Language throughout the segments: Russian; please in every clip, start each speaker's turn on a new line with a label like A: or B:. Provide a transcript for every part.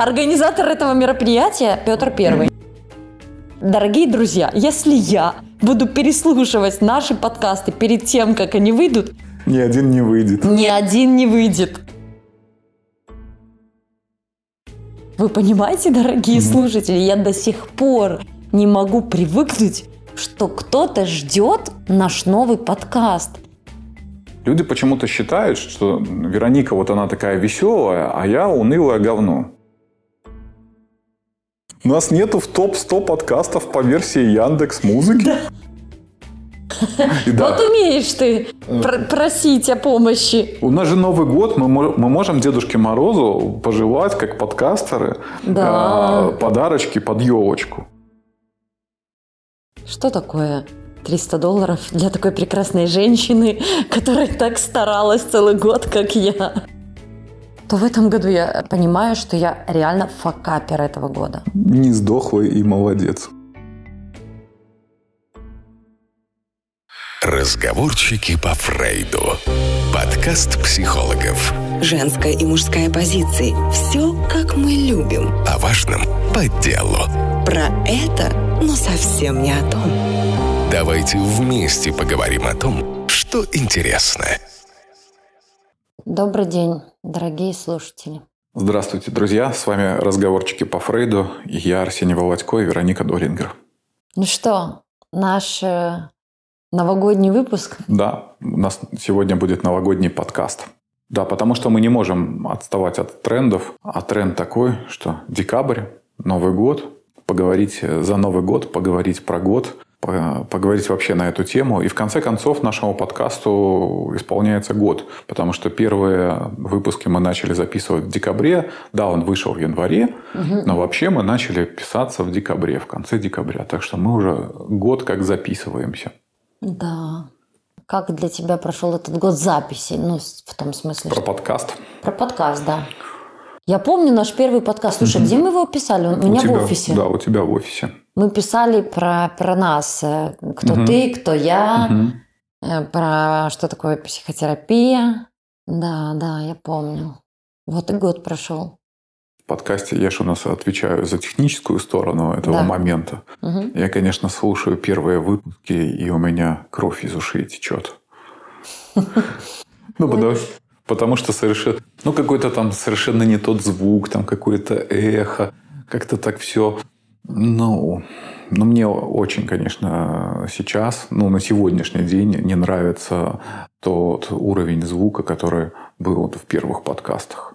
A: Организатор этого мероприятия Петр Первый. Дорогие друзья, если я буду переслушивать наши подкасты перед тем, как они выйдут,
B: Ни один не выйдет.
A: ни один не выйдет. Вы понимаете, дорогие слушатели, я до сих пор не могу привыкнуть, что кто-то ждет наш новый подкаст.
B: Люди почему-то считают, что Вероника вот она такая веселая, а я унылое говно. У нас нету в топ-100 подкастов по версии Яндекс Музыки. И да,
A: Вот умеешь ты пр- просить о помощи.
B: у нас же Новый год, мы, мы можем Дедушке Морозу пожелать, как подкастеры,
A: Да.
B: э, подарочки под елочку.
A: Что такое 300 долларов для такой прекрасной женщины, которая так старалась целый год, как я? То в этом году я понимаю, что я реально факапер этого года.
B: Не сдохлый и молодец.
C: Разговорчики по Фрейду. Подкаст психологов.
D: Женская и мужская позиции. Все, как мы любим.
C: О важном по делу.
D: Про это, но совсем не о том.
C: Давайте вместе поговорим о том, что интересно.
A: Добрый день, дорогие слушатели.
B: Здравствуйте, друзья. С вами разговорчики по Фрейду. Я Арсений Володько и Вероника Дорингер.
A: Ну что, наш э, новогодний выпуск?
B: Да, у нас сегодня будет новогодний подкаст. Да, потому что мы не можем отставать от трендов. А тренд такой, что декабрь, Новый год, поговорить за Новый год, поговорить про год, поговорить вообще на эту тему. И в конце концов нашему подкасту исполняется год, потому что первые выпуски мы начали записывать в декабре. Да, он вышел в январе, но вообще мы начали писаться в декабре, в конце декабря. Так что мы уже год как записываемся.
A: Да. Как для тебя прошел этот год записи? Ну, в том смысле,
B: Про
A: что...
B: подкаст.
A: Про подкаст, да. Я помню наш первый подкаст. Слушай, где мы его писали? У меня
B: у тебя,
A: в офисе.
B: Да, у тебя в офисе.
A: Мы писали про, про нас. э, Кто
B: Мгм.
A: ты, кто я. Э, Про что такое психотерапия. Да, да, я помню. Вот и год прошел.
B: В подкасте я же у нас отвечаю за техническую сторону этого
A: Да.
B: момента.
A: Мгм.
B: Я, конечно, слушаю первые выпуски, и у меня кровь из ушей течет. Ну, потому, потому что совершенно... Ну, какой-то там совершенно не тот звук, там какое-то эхо. Как-то так все... Ну, ну, мне очень, конечно, сейчас, ну, на сегодняшний день не нравится тот уровень звука, который был в первых подкастах.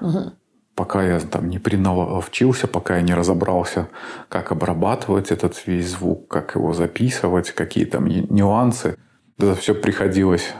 A: Мгм.
B: Пока я там не приналовчился, пока я не разобрался, как обрабатывать этот весь звук, как его записывать, какие там нюансы, это все приходилось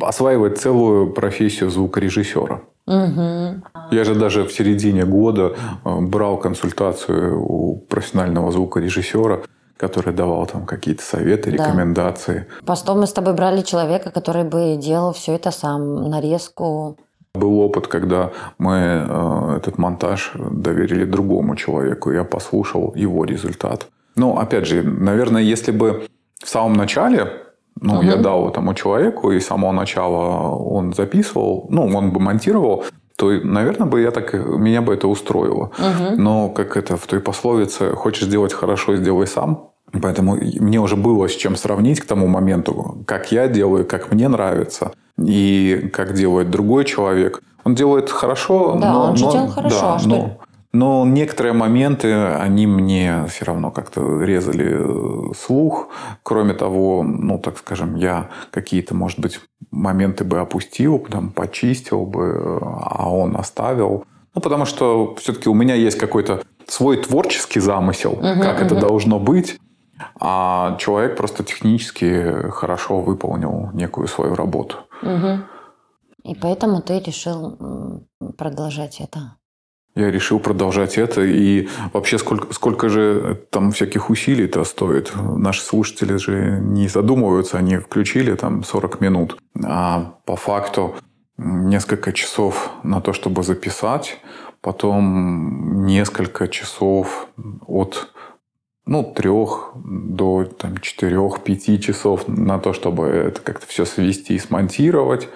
B: осваивать целую профессию звукорежиссера.
A: Мгм.
B: Я же даже в середине года э, брал консультацию у профессионального звукорежиссера, который давал там какие-то советы,
A: Да.
B: рекомендации.
A: Потом мы с тобой брали человека, который бы делал все это сам, нарезку.
B: Был опыт, когда мы э, этот монтаж доверили другому человеку. Я послушал его результат. Ну, опять же, наверное, если бы в самом начале, ну, я
A: Мгм.
B: дал этому человеку, и с самого начала он записывал, ну, он бы монтировал, то, наверное, бы я так, меня бы это устроило.
A: Мгм.
B: Но, как это в той пословице, хочешь сделать хорошо, сделай сам. Поэтому мне уже было с чем сравнить к тому моменту, как я делаю, как мне нравится, и как делает другой человек. Он делает хорошо,
A: Да,
B: но...
A: он же
B: но-
A: делал хорошо,
B: да,
A: а что-
B: но, но некоторые моменты, они мне все равно как-то резали э, слух. Кроме того, ну, так скажем, я какие-то, может быть, моменты бы опустил, там, почистил бы, э, а он оставил. Ну, потому что все-таки у меня есть какой-то свой творческий замысел,
A: Мгм,
B: как это
A: мгм.
B: должно быть. А человек просто технически хорошо выполнил некую свою работу.
A: Мгм. И поэтому ты решил продолжать это.
B: Я решил продолжать это. И вообще, сколько, сколько же там всяких усилий-то стоит? Наши слушатели же не задумываются, они включили там 40 минут. А по факту несколько часов на то, чтобы записать, потом несколько часов от ну, трех до там, четырех-пяти часов на то, чтобы это как-то все свести и смонтировать.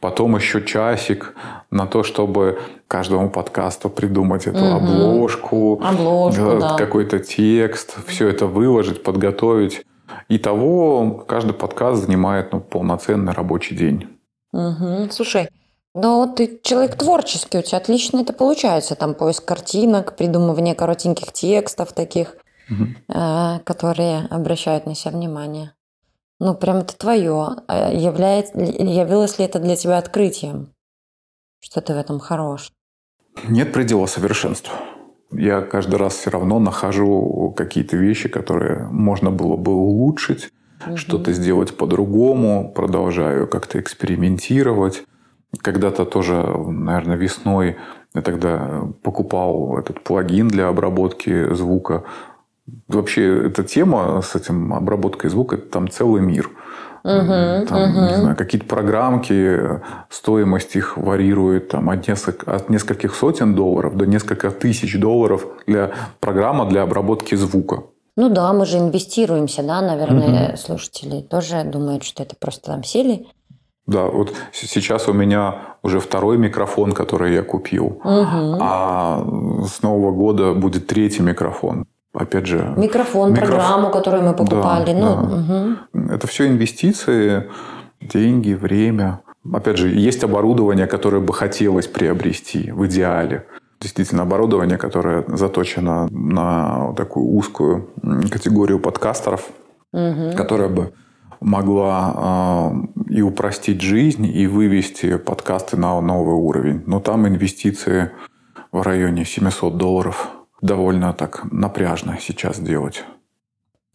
B: Потом еще часик на то, чтобы каждому подкасту придумать эту
A: Мгм.
B: обложку,
A: Обложку,
B: э,
A: да.
B: какой-то текст, все это выложить, подготовить. Итого каждый подкаст занимает ну, полноценный рабочий день.
A: Мгм. Слушай, ну ты человек творческий, у тебя отлично это получается. Там поиск картинок, придумывание коротеньких текстов таких,
B: Мгм.
A: э, которые обращают на себя внимание. Ну, прям это твое. А Является, явилось ли это для тебя открытием? Что ты в этом хорош?
B: Нет предела совершенству. Я каждый раз все равно нахожу какие-то вещи, которые можно было бы улучшить, что-то сделать по-другому, продолжаю как-то экспериментировать. Когда-то тоже, наверное, весной я тогда покупал этот плагин для обработки звука. Вообще, эта тема с этим обработкой звука, это там целый мир.
A: Мгм,
B: Там, не
A: мгм.
B: знаю, какие-то программки, стоимость их варьирует там, от, нескольких, от нескольких сотен долларов до нескольких тысяч долларов для программа для обработки звука.
A: Ну да, мы же инвестируемся, да, наверное, слушатели тоже думают, что это просто там сели.
B: Да, вот сейчас у меня уже второй микрофон, который я купил.
A: Мгм.
B: А с Нового года будет третий микрофон. Опять же,
A: Микрофон,
B: Микроф-
A: программу, которую мы покупали.
B: Да,
A: ну,
B: да.
A: мгм.
B: Это все инвестиции, деньги, время. Опять же, есть оборудование, которое бы хотелось приобрести в идеале. Действительно, оборудование, которое заточено на такую узкую категорию подкастеров,
A: Мгм.
B: которая бы могла э, и упростить жизнь, и вывести подкасты на новый уровень. Но там инвестиции в районе 700 долларов. Довольно так напряжно сейчас делать.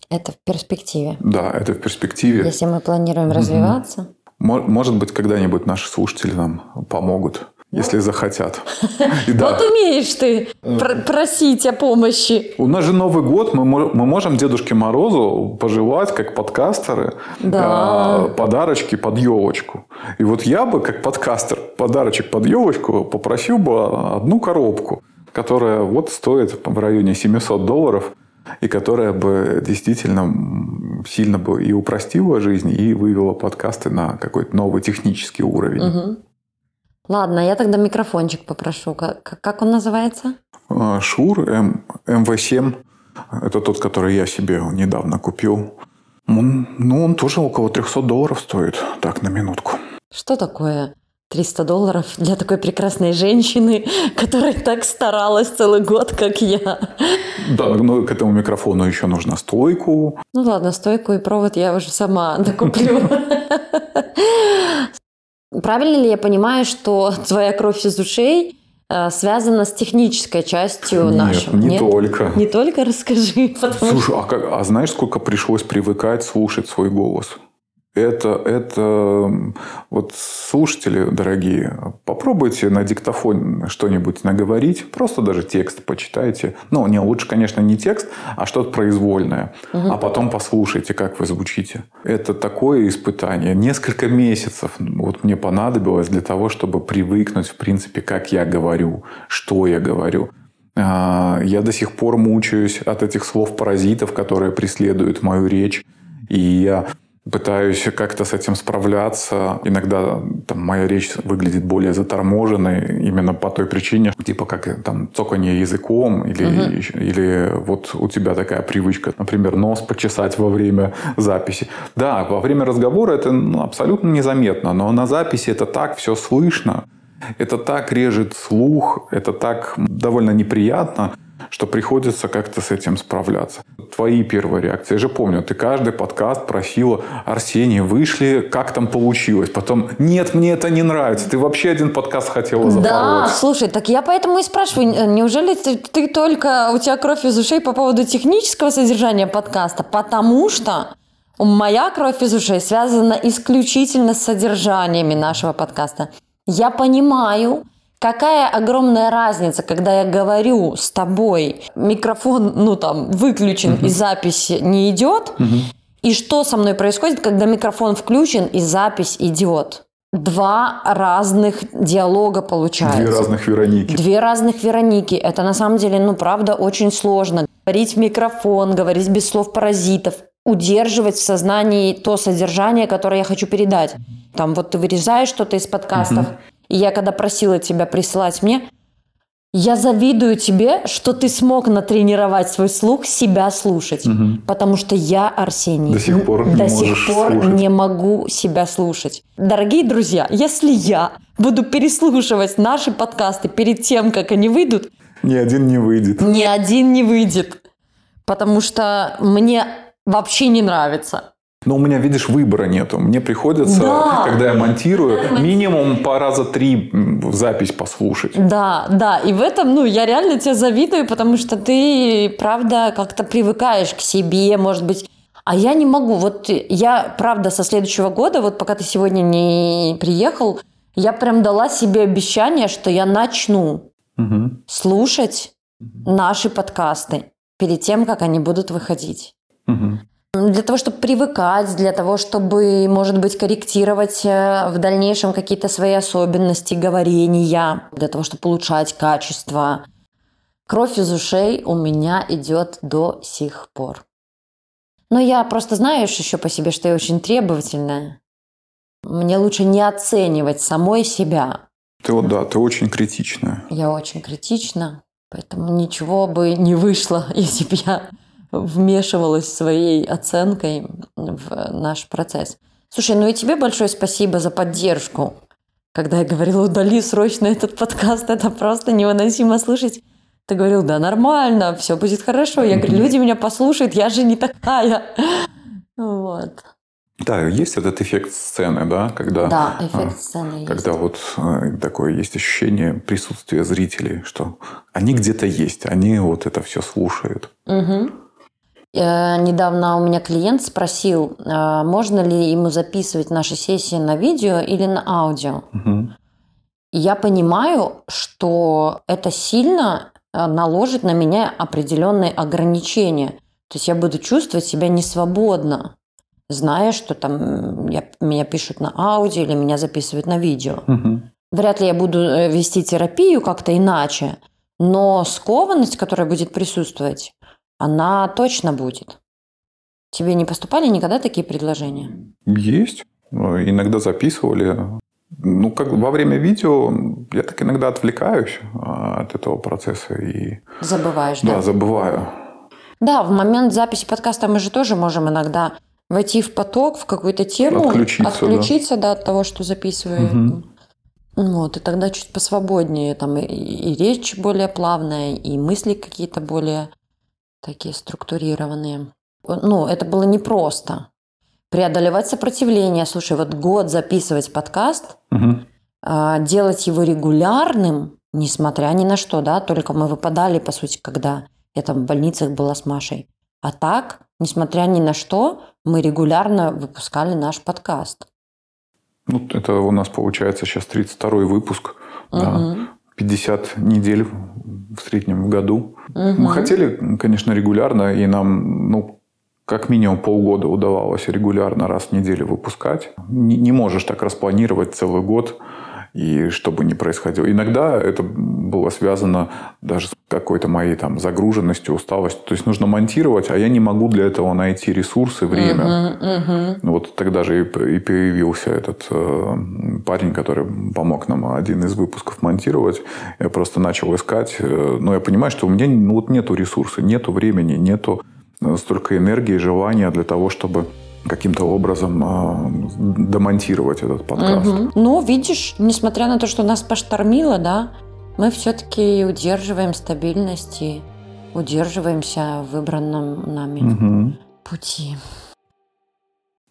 A: Это в перспективе.
B: Да, это в перспективе.
A: Если мы планируем развиваться.
B: Мо- Может быть, когда-нибудь наши слушатели нам помогут, если захотят.
A: Вот умеешь ты пр- просить о помощи.
B: у нас же Новый год, мы, мо- мы можем Дедушке Морозу пожелать, как подкастеры, э, подарочки под елочку. И вот я бы, как подкастер, подарочек под елочку попросил бы одну коробку, которая вот стоит в районе 700 долларов, и которая бы действительно сильно бы и упростила жизнь, и вывела подкасты на какой-то новый технический уровень.
A: Мгм. Ладно, я тогда микрофончик попрошу. Как, как он называется?
B: А, Шур М- МВ7. Это тот, который я себе недавно купил. Он, ну, он тоже около 300 долларов стоит. Так, на минутку.
A: Что такое 300 долларов для такой прекрасной женщины, которая так старалась целый год, как я?
B: Да, но к этому микрофону еще нужна стойку.
A: Ну ладно, стойку и провод я уже сама докуплю. Правильно ли я понимаю, что твоя кровь из ушей э, связана с технической частью
B: Нет,
A: нашей?
B: не только.
A: Не только расскажи, что...
B: Слушай, а, как- а знаешь, сколько пришлось привыкать слушать свой голос? Это, это вот слушатели дорогие, попробуйте на диктофон что-нибудь наговорить, просто даже текст почитайте. Ну, не, лучше, конечно, не текст, а что-то произвольное. А потом послушайте, как вы звучите. Это такое испытание. Несколько месяцев вот мне понадобилось для того, чтобы привыкнуть, в принципе, как я говорю, что я говорю. А, Я до сих пор мучаюсь от этих слов-паразитов, которые преследуют мою речь. И я пытаюсь как-то с этим справляться. Иногда там, моя речь выглядит более заторможенной именно по той причине, типа как там цоканье языком или, еще- или вот у тебя такая привычка, например, нос почесать во время записи. Да, во время разговора это ну, абсолютно незаметно, но на записи это так все слышно, это так режет слух, это так довольно неприятно, что приходится как-то с этим справляться. Твои первые реакции. Я же помню, ты каждый подкаст просила, Арсений, вышли, как там получилось? Потом, нет, мне это не нравится. Ты вообще один подкаст хотела запороть.
A: Да, слушай, так я поэтому и спрашиваю, неужели ты, ты только, у тебя кровь из ушей по поводу технического содержания подкаста? Потому что моя кровь из ушей связана исключительно с содержаниями нашего подкаста. Я понимаю, какая огромная разница, когда я говорю с тобой, микрофон, ну там, выключен и запись не идет, и что со мной происходит, когда микрофон включен и запись идет. Два разных диалога получается.
B: Две разных Вероники.
A: Две разных Вероники. Это на самом деле, ну, правда, очень сложно. Говорить в микрофон, говорить без слов паразитов, удерживать в сознании то содержание, которое я хочу передать. Там вот ты вырезаешь что-то из подкастов, и я когда просила тебя присылать мне, я завидую тебе, что ты смог натренировать свой слух себя слушать. Потому что я, Арсений,
B: До сих пор не
A: до сих пор
B: слушать.
A: не могу себя слушать. Дорогие друзья, если я буду переслушивать наши подкасты перед тем, как они выйдут,
B: Ни один не выйдет.
A: ни один не выйдет. Потому что мне вообще не нравится.
B: Но у меня, видишь, выбора нету. Мне приходится,
A: Да.
B: когда я монтирую, минимум по раза три запись послушать.
A: Да, да, и в этом, ну, я реально тебе завидую, потому что ты, правда, как-то привыкаешь к себе, может быть. А я не могу. Вот я, правда, со следующего года, вот пока ты сегодня не приехал, я прям дала себе обещание, что я начну
B: Мгм.
A: слушать наши подкасты перед тем, как они будут выходить.
B: Мгм.
A: Для того, чтобы привыкать, для того, чтобы, может быть, корректировать э, в дальнейшем какие-то свои особенности говорения, для того, чтобы улучшать качество. Кровь из ушей у меня идет до сих пор. Но я просто знаешь еще по себе, что я очень требовательная. Мне лучше не оценивать самой себя.
B: Ты вот, да, ты очень критичная.
A: Я очень критична, поэтому ничего бы не вышло, если бы я вмешивалась своей оценкой в наш процесс. Слушай, ну и тебе большое спасибо за поддержку. Когда я говорила, удали срочно этот подкаст, это просто невыносимо слушать. Ты говорил, да нормально, все будет хорошо. Я говорю, люди меня послушают, я же не такая. Вот.
B: Да, есть этот эффект сцены, да, когда,
A: Да,
B: а,
A: эффект сцены есть.
B: когда вот э, такое есть ощущение присутствия зрителей, что они где-то есть, они вот это все слушают.
A: Мгм. Э, Недавно у меня клиент спросил, э, можно ли ему записывать наши сессии на видео или на аудио. Я понимаю, что это сильно э, наложит на меня определенные ограничения. То есть я буду чувствовать себя несвободно, зная, что там я- меня пишут на аудио или меня записывают на видео. Вряд ли я буду вести терапию как-то иначе, но скованность, которая будет присутствовать, она точно будет. Тебе не поступали никогда такие предложения?
B: Есть. Иногда записывали. Ну, как во время видео я так иногда отвлекаюсь а, от этого процесса и
A: Забываешь,
B: да,
A: да?
B: забываю.
A: Да, в момент записи подкаста мы же тоже можем иногда войти в поток, в какую-то тему,
B: Отключиться, да.
A: отключиться, да, от того, что записываем.
B: Мгм.
A: Вот, и тогда чуть посвободнее, там и, и речь более плавная, и мысли какие-то более такие структурированные. Ну, это было непросто. Преодолевать сопротивление. Слушай, вот год записывать подкаст, а, делать его регулярным, несмотря ни на что, да, только мы выпадали, по сути, когда я там в больницах была с Машей. А так, несмотря ни на что, мы регулярно выпускали наш подкаст.
B: Ну, это у нас получается сейчас 32 выпуск. Да.
A: Мгм.
B: 50 недель в среднем в году.
A: Мгм.
B: Мы хотели, конечно, регулярно, и нам, ну, как минимум полгода удавалось регулярно раз в неделю выпускать. Не, не можешь так распланировать целый год, и чтобы не происходило. Иногда это было связано даже с какой-то моей там загруженностью, усталостью. То есть нужно монтировать, а я не могу для этого найти ресурсы, время.
A: Мгм.
B: Ну, Вот тогда же и появился этот э, парень, который помог нам один из выпусков монтировать. Я просто начал искать. э, но я понимаю, что у меня ну, вот нету ресурса, нету времени, нету э, столько энергии, желания для того, чтобы каким-то образом э, домонтировать этот подкаст.
A: Мгм. Ну, видишь, несмотря на то, что нас поштормило, да, мы все-таки удерживаем стабильность и удерживаемся в выбранном нами
B: Мгм.
A: пути.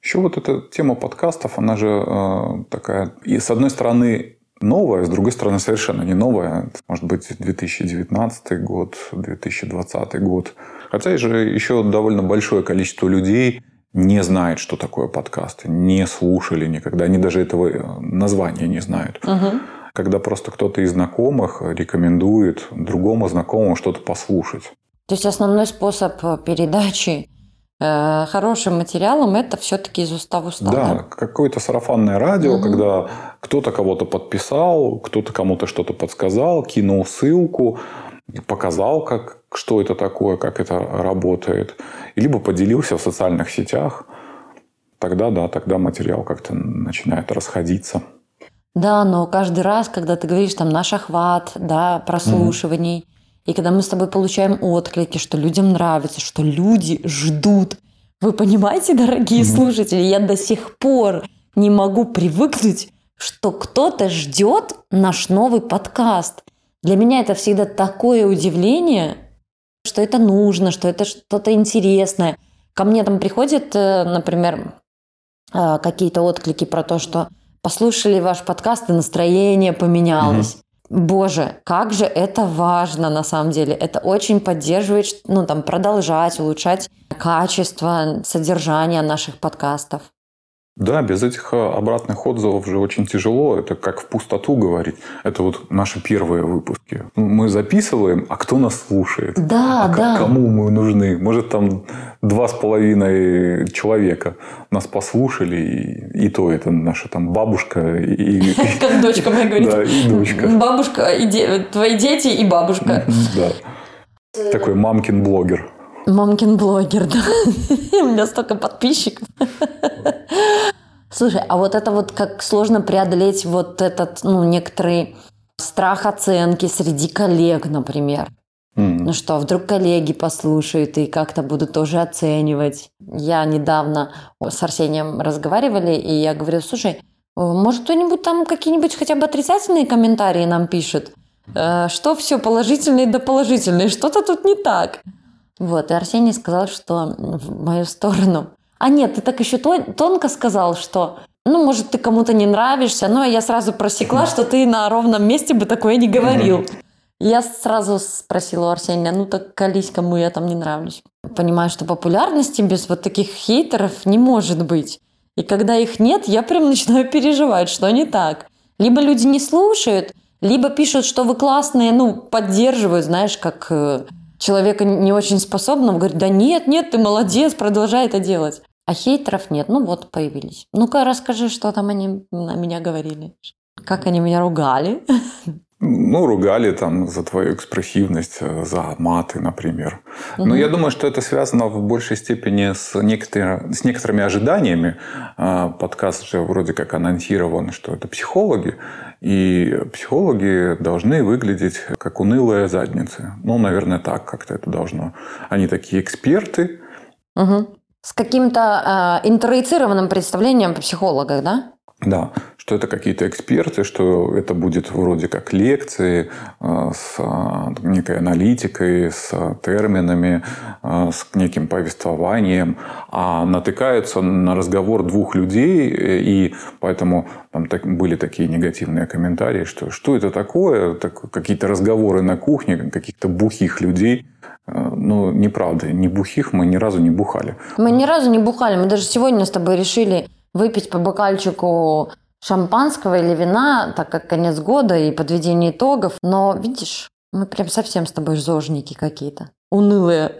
B: Еще вот эта тема подкастов, она же э, такая, и с одной стороны новая, с другой стороны совершенно не новая. Это может быть 2019 год, 2020 год. Хотя же еще довольно большое количество людей не знает, что такое подкасты, не слушали никогда, они даже этого э, названия не знают.
A: Мгм.
B: Когда просто кто-то из знакомых рекомендует другому знакомому что-то послушать.
A: То есть основной способ э, передачи э, хорошим материалом это все-таки из уста в уста.
B: Да, какое-то сарафанное радио,
A: Мгм.
B: когда кто-то кого-то подписал, кто-то кому-то что-то подсказал, кинул ссылку, показал, как, что это такое, как это работает. И Либо поделился в социальных сетях. тогда да, тогда материал как-то начинает расходиться.
A: Да, но каждый раз, когда ты говоришь там наш охват, да, прослушиваний, mm и когда мы с тобой получаем отклики, что людям нравится, что люди ждут. Вы понимаете, дорогие mm слушатели, я до сих пор не могу привыкнуть, что кто-то ждет наш новый подкаст. Для меня это всегда такое удивление, что это нужно, что это что-то интересное. Ко мне там приходят, э, например, э, какие-то отклики про то, что послушали ваш подкаст, и настроение поменялось. mm Боже, как же это важно на самом деле. Это очень поддерживает, ну там, продолжать, улучшать качество, содержание наших подкастов.
B: Да, без этих э, обратных отзывов же очень тяжело. Это как в пустоту говорить. Это вот наши первые выпуски. Мы записываем, а кто нас слушает?
A: Да,
B: а
A: да.
B: Кому мы нужны? Может, там два с половиной человека нас послушали, и, и то это наша там бабушка и...
A: Как дочка моя говорит.
B: Да, и дочка.
A: Бабушка, твои дети и бабушка.
B: Да. Такой мамкин блогер.
A: Мамкин блогер, да. У меня столько подписчиков. Слушай, а вот это вот как сложно преодолеть вот этот, ну, некоторый страх оценки среди коллег, например. Mm. Ну что, вдруг коллеги послушают и как-то будут тоже оценивать. Я недавно с Арсением разговаривали, и я говорю, слушай, может кто-нибудь там какие-нибудь хотя бы отрицательные комментарии нам пишет? Э, что все положительные да положительные, что-то тут не так. Вот, и Арсений сказал, что в мою сторону. А нет, ты так еще тонко сказал, что ну, может, ты кому-то не нравишься, но я сразу просекла, что ты на ровном месте бы такое не говорил. Я сразу спросила у Арсения, ну так колись, кому я там не нравлюсь. Понимаю, что популярности без вот таких хейтеров не может быть. И когда их нет, я прям начинаю переживать, что не так. Либо люди не слушают, либо пишут, что вы классные, ну, поддерживают, знаешь, как э, человека не очень способного говорит, да нет, нет, ты молодец, продолжай это делать. А хейтеров нет. Ну вот, появились. Ну-ка, расскажи, что там они на меня говорили. Как они меня ругали?
B: Ну, ругали там за твою экспрессивность, э, за маты, например. Угу. Но я думаю, что это связано в большей степени с, некотор... с некоторыми ожиданиями. А, подкаст же вроде как анонсирован, что это психологи. И психологи должны выглядеть как унылые задницы. Ну, наверное, так как-то это должно. Они такие эксперты.
A: Угу. С каким-то э, интроицированным представлением о психологах, да?
B: Да, что это какие-то эксперты, что это будет вроде как лекции э, с э, некой аналитикой, с терминами, э, с неким повествованием, а натыкаются на разговор двух людей, и поэтому там были такие негативные комментарии, что что это такое, так, какие-то разговоры на кухне каких-то бухих людей, ну, неправда, не бухих мы ни разу не бухали.
A: Мы ни разу не бухали. Мы даже сегодня с тобой решили выпить по бокальчику шампанского или вина, так как конец года и подведение итогов. Но, видишь, мы прям совсем с тобой зожники какие-то. Унылые.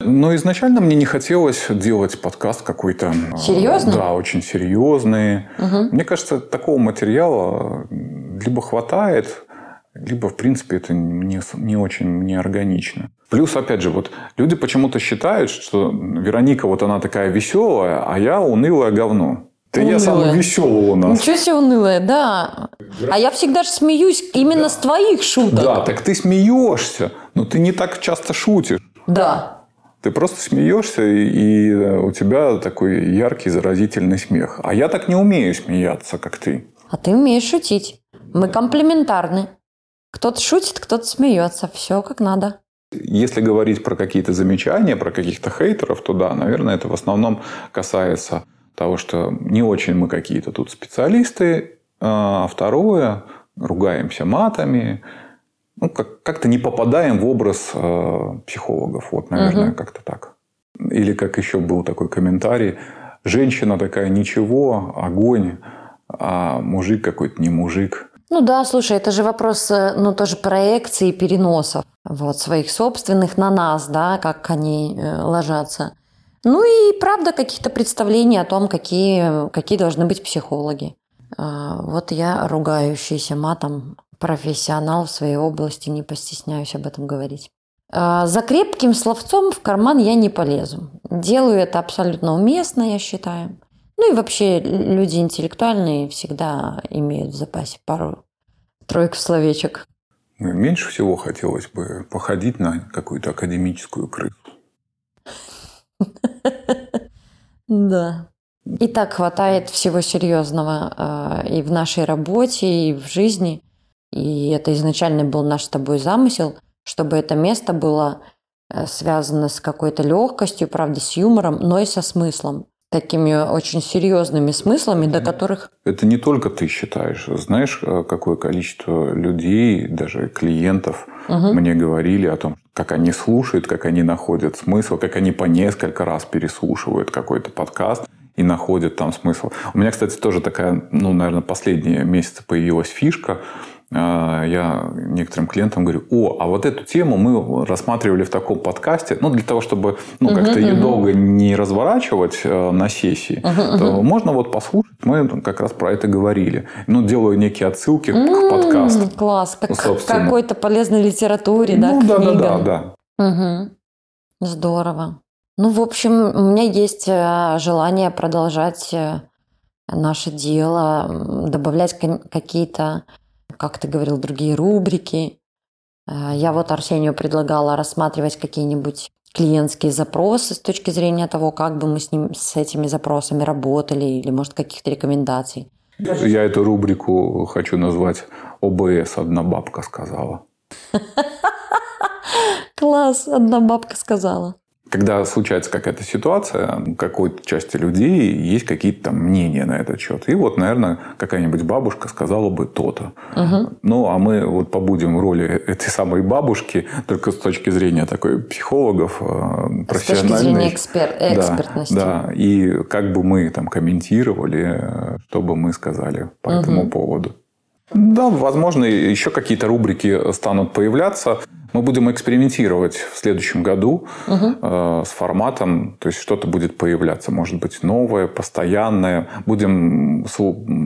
B: Но изначально мне не хотелось делать подкаст какой-то...
A: А, серьезный?
B: Да, очень серьезный. Угу. Мне кажется, такого материала либо хватает, либо, в принципе, это не, не очень неорганично. Плюс, опять же, вот люди почему-то считают, что Вероника вот она такая веселая, а я унылое говно. Да я самый веселый у нас.
A: Ничего себе унылая, да. А я всегда же смеюсь именно да. с твоих шуток.
B: Да, так ты смеешься, но ты не так часто шутишь.
A: Да.
B: Ты просто смеешься, и у тебя такой яркий, заразительный смех. А я так не умею смеяться, как ты.
A: А ты умеешь шутить. Мы комплементарны. Кто-то шутит, кто-то смеется. Все как надо.
B: Если говорить про какие-то замечания, про каких-то хейтеров, то да, наверное, это в основном касается того, что не очень мы какие-то тут специалисты, а второе, ругаемся матами, ну, как- как-то не попадаем в образ э, психологов. Вот, наверное, угу. как-то так. Или как еще был такой комментарий, женщина такая ничего, огонь, а мужик какой-то не мужик –
A: ну да, слушай, это же вопрос, э, ну тоже проекции переносов, вот, своих собственных на нас, да, как они э, ложатся. Ну и правда каких-то представлений о том, какие, какие должны быть психологи. А, вот я ругающийся матом профессионал в своей области, не постесняюсь об этом говорить. А, за крепким словцом в карман я не полезу. Делаю это абсолютно уместно, я считаю. Ну и вообще люди интеллектуальные всегда имеют в запасе пару тройку словечек.
B: Меньше всего хотелось бы походить на какую-то академическую крысу.
A: Да. И так хватает всего серьезного э, и в нашей работе, и в жизни. И это изначально был наш с тобой замысел, чтобы это место было э, связано с какой-то легкостью, правда, с юмором, но и со смыслом. Такими очень серьезными смыслами, до которых...
B: Это не только ты считаешь. Знаешь, э, какое количество людей, даже клиентов угу. мне говорили о том, как они слушают, как они находят смысл, как они по несколько раз переслушивают какой-то подкаст и находят там смысл. У меня, кстати, тоже такая, ну, наверное, последние месяцы появилась фишка. А, я некоторым клиентам говорю, о, а вот эту тему мы рассматривали в таком подкасте, ну, для того, чтобы ну, как-то ее долго не разворачивать э, на сессии, то можно вот послушать, мы как раз про это говорили. Ну, делаю некие отсылки к подкасту.
A: Класс, как к какой-то полезной литературе, да,
B: Ну, да-да-да.
A: Угу. Здорово. Ну, в общем, у меня есть э, желание продолжать э, наше дело, добавлять какие-то, как ты говорил, другие рубрики. Э, я вот Арсению предлагала рассматривать какие-нибудь клиентские запросы с точки зрения того, как бы мы с, ним, с этими запросами работали, или, может, каких-то рекомендаций.
B: Я эту рубрику хочу назвать ОБС «Одна бабка сказала».
A: Класс, одна бабка сказала
B: когда случается какая-то ситуация, у какой-то части людей есть какие-то там мнения на этот счет. И вот, наверное, какая-нибудь бабушка сказала бы то-то. Угу. Ну, а мы вот побудем в роли этой самой бабушки, только с точки зрения такой психологов, профессиональной. С точки зрения
A: экспер... экспертности.
B: Да, да, и как бы мы там комментировали, что бы мы сказали по угу. этому поводу. Да, возможно, еще какие-то рубрики станут появляться. Мы будем экспериментировать в следующем году угу. э, с форматом, то есть что-то будет появляться, может быть новое, постоянное. Будем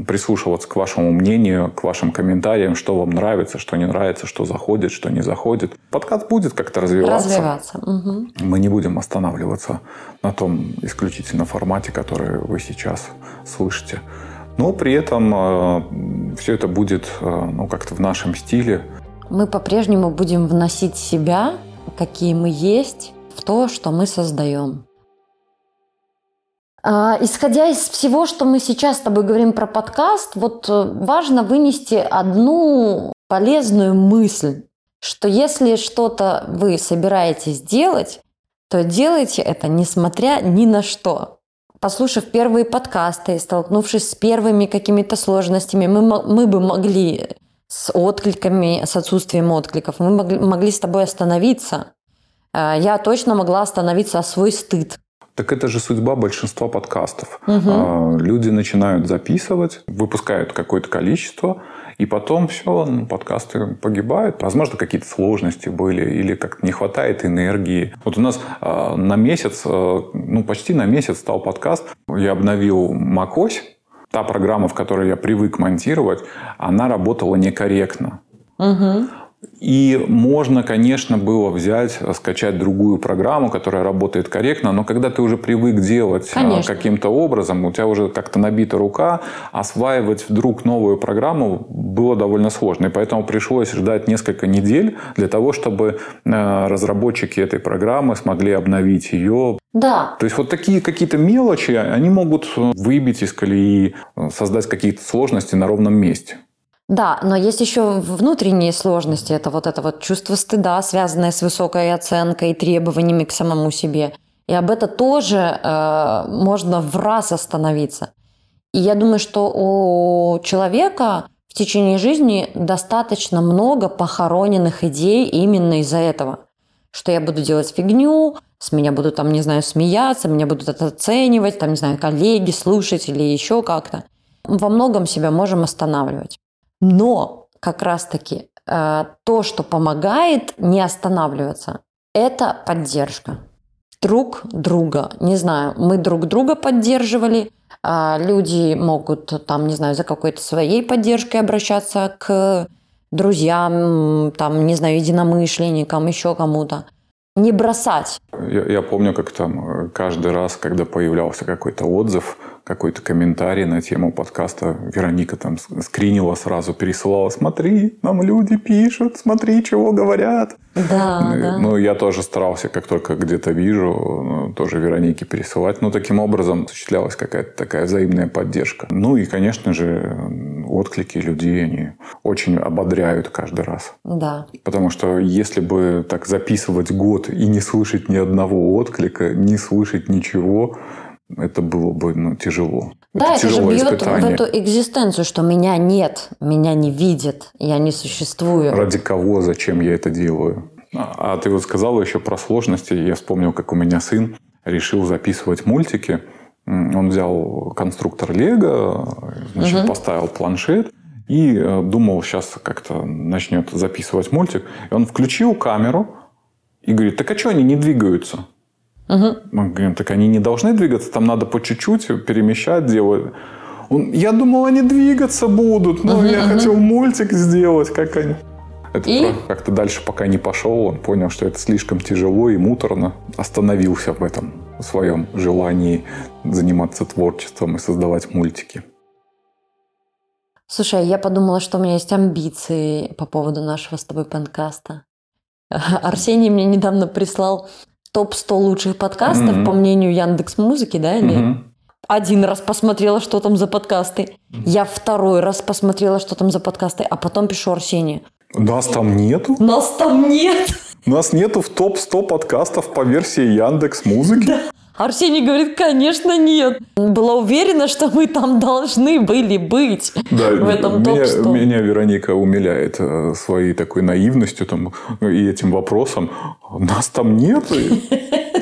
B: прислушиваться к вашему мнению, к вашим комментариям, что вам нравится, что не нравится, что заходит, что не заходит. Подкаст будет как-то развиваться.
A: Развиваться. Угу.
B: Мы не будем останавливаться на том исключительно формате, который вы сейчас слышите. Но при этом э, все это будет э, ну, как-то в нашем стиле.
A: Мы по-прежнему будем вносить себя, какие мы есть, в то, что мы создаем. А, исходя из всего, что мы сейчас с тобой говорим про подкаст, вот э, важно вынести одну полезную мысль, что если что-то вы собираетесь делать, то делайте это несмотря ни на что послушав первые подкасты, столкнувшись с первыми какими-то сложностями, мы, мы бы могли с откликами, с отсутствием откликов, мы могли, могли с тобой остановиться. Э, я точно могла остановиться о свой стыд.
B: Так это же судьба большинства подкастов. Угу. Люди начинают записывать, выпускают какое-то количество, и потом все, ну, подкасты погибают. Возможно, какие-то сложности были или как-то не хватает энергии. Вот у нас э, на месяц, ну почти на месяц стал подкаст. Я обновил macOS. Та программа, в которой я привык монтировать, она работала некорректно. Угу. И можно, конечно, было взять, скачать другую программу, которая работает корректно, но когда ты уже привык делать а, конечно. каким-то образом, у тебя уже как-то набита рука, осваивать вдруг новую программу было довольно сложно. И поэтому пришлось ждать несколько недель для того, чтобы э, разработчики этой программы смогли обновить ее.
A: Да.
B: То есть вот такие какие-то мелочи, они могут выбить из колеи, создать какие-то сложности на ровном месте.
A: Да, но есть еще внутренние сложности. Это вот это вот чувство стыда, связанное с высокой оценкой и требованиями к самому себе. И об этом тоже э, можно в раз остановиться. И я думаю, что у человека в течение жизни достаточно много похороненных идей именно из-за этого. Что я буду делать фигню, с меня будут там, не знаю, смеяться, меня будут это оценивать, там, не знаю, коллеги, слушатели, еще как-то. Во многом себя можем останавливать. Но как раз-таки э, то, что помогает не останавливаться, это поддержка. Друг друга. Не знаю, мы друг друга поддерживали, э, люди могут там, не знаю, за какой-то своей поддержкой обращаться к друзьям, там, не знаю, единомышленникам, еще кому-то. Не бросать.
B: Я, я помню, как там э, каждый раз, когда появлялся какой-то отзыв, какой-то комментарий на тему подкаста, Вероника там скринила сразу, пересылала, смотри, нам люди пишут, смотри, чего говорят.
A: Да, да.
B: Ну, я тоже старался, как только где-то вижу, ну, тоже Веронике пересылать. Ну, таким образом осуществлялась какая-то такая взаимная поддержка. Ну, и, конечно же, отклики людей, они очень ободряют каждый раз.
A: Да.
B: Потому что если бы так записывать год и не слышать ни одного отклика, не слышать ничего, это было бы ну, тяжело.
A: Да, это,
B: это
A: же бьет
B: испытание.
A: в эту экзистенцию, что меня нет, меня не видят, я не существую.
B: Ради кого, зачем я это делаю? А ты вот сказала еще про сложности. Я вспомнил, как у меня сын решил записывать мультики. Он взял конструктор Лего, значит, угу. поставил планшет и э, думал, сейчас как-то начнет записывать мультик. И он включил камеру и говорит, так а что они не двигаются?
A: Угу.
B: Мы говорим, так они не должны двигаться, там надо по чуть-чуть перемещать, делать. Он, я думал, они двигаться будут, но угу, я угу. хотел мультик сделать, как они. Это
A: и?
B: как-то дальше пока не пошел, он понял, что это слишком тяжело и муторно. Остановился в этом своем желании заниматься творчеством и создавать мультики.
A: Слушай, я подумала, что у меня есть амбиции по поводу нашего с тобой подкаста. Арсений мне недавно прислал топ-100 лучших подкастов, mm-hmm. по мнению Яндекс Музыки, да, или? Mm-hmm. Один раз посмотрела, что там за подкасты. Я второй раз посмотрела, что там за подкасты, а потом пишу Арсению.
B: Нас там нету?
A: Нас там нет.
B: Нас нету в топ-100 подкастов по версии Яндекс Музыки?
A: Да. Арсений говорит, конечно, нет. Была уверена, что мы там должны были быть
B: да,
A: в этом
B: топ-100. Меня, меня Вероника умиляет э, своей такой наивностью там, и этим вопросом. Нас там нет?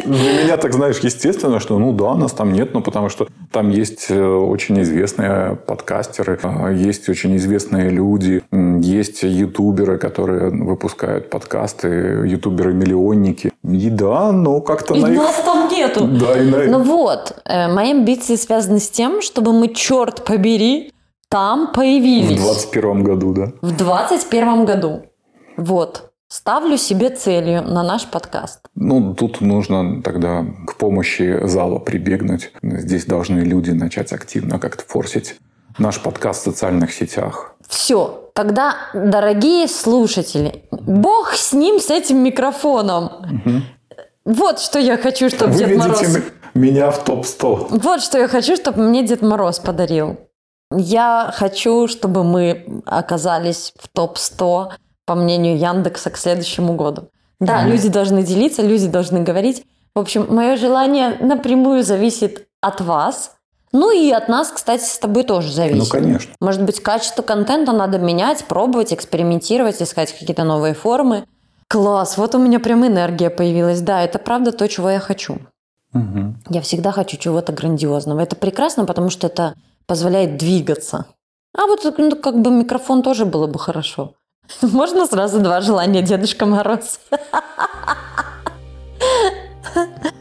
B: Для меня так, знаешь, естественно, что ну да, нас там нет, но потому что там есть э, очень известные подкастеры, э, есть очень известные люди, есть ютуберы, которые выпускают подкасты, ютуберы-миллионники. И да, но как-то
A: и
B: на их...
A: нас там нету.
B: Да, и на...
A: Ну вот, э, мои амбиции связаны с тем, чтобы мы, черт побери, там появились.
B: В 21 году, да?
A: В 21 году. Вот. Ставлю себе целью на наш подкаст.
B: Ну, тут нужно тогда к помощи зала прибегнуть. Здесь должны люди начать активно как-то форсить наш подкаст в социальных сетях.
A: Все, тогда, дорогие слушатели, бог с ним, с этим микрофоном. Угу. Вот что я хочу, чтобы
B: Вы
A: Дед Мороз...
B: меня в топ-100.
A: Вот что я хочу, чтобы мне Дед Мороз подарил. Я хочу, чтобы мы оказались в топ-100 по мнению Яндекса, к следующему году. Да, mm-hmm. люди должны делиться, люди должны говорить. В общем, мое желание напрямую зависит от вас. Ну и от нас, кстати, с тобой тоже зависит.
B: Ну, конечно.
A: Может быть, качество контента надо менять, пробовать, экспериментировать, искать какие-то новые формы. Класс, вот у меня прям энергия появилась. Да, это правда то, чего я хочу.
B: Угу.
A: Я всегда хочу чего-то грандиозного. Это прекрасно, потому что это позволяет двигаться. А вот ну, как бы микрофон тоже было бы хорошо. Можно сразу два желания, Дедушка Мороз?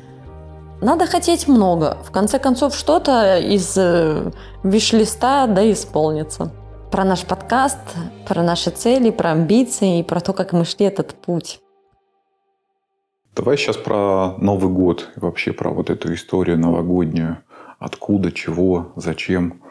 A: Надо хотеть много. В конце концов, что-то из э, виш-листа да исполнится. Про наш подкаст, про наши цели, про амбиции и про то, как мы шли этот путь.
B: Давай сейчас про Новый год и вообще про вот эту историю новогоднюю. Откуда, чего, зачем.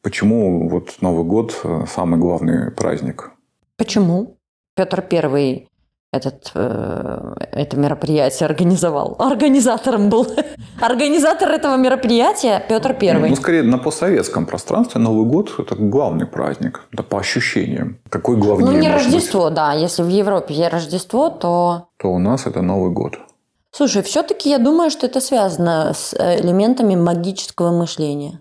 B: Почему вот Новый год э, самый главный праздник
A: Почему? Петр Первый этот, э, это мероприятие организовал. Организатором был. Организатор этого мероприятия Петр Первый.
B: Ну, скорее, на постсоветском пространстве Новый год – это главный праздник. Да, по ощущениям. Какой главнее
A: Ну, не Рождество, быть? да. Если в Европе есть Рождество, то...
B: То у нас это Новый год.
A: Слушай, все-таки я думаю, что это связано с элементами магического мышления.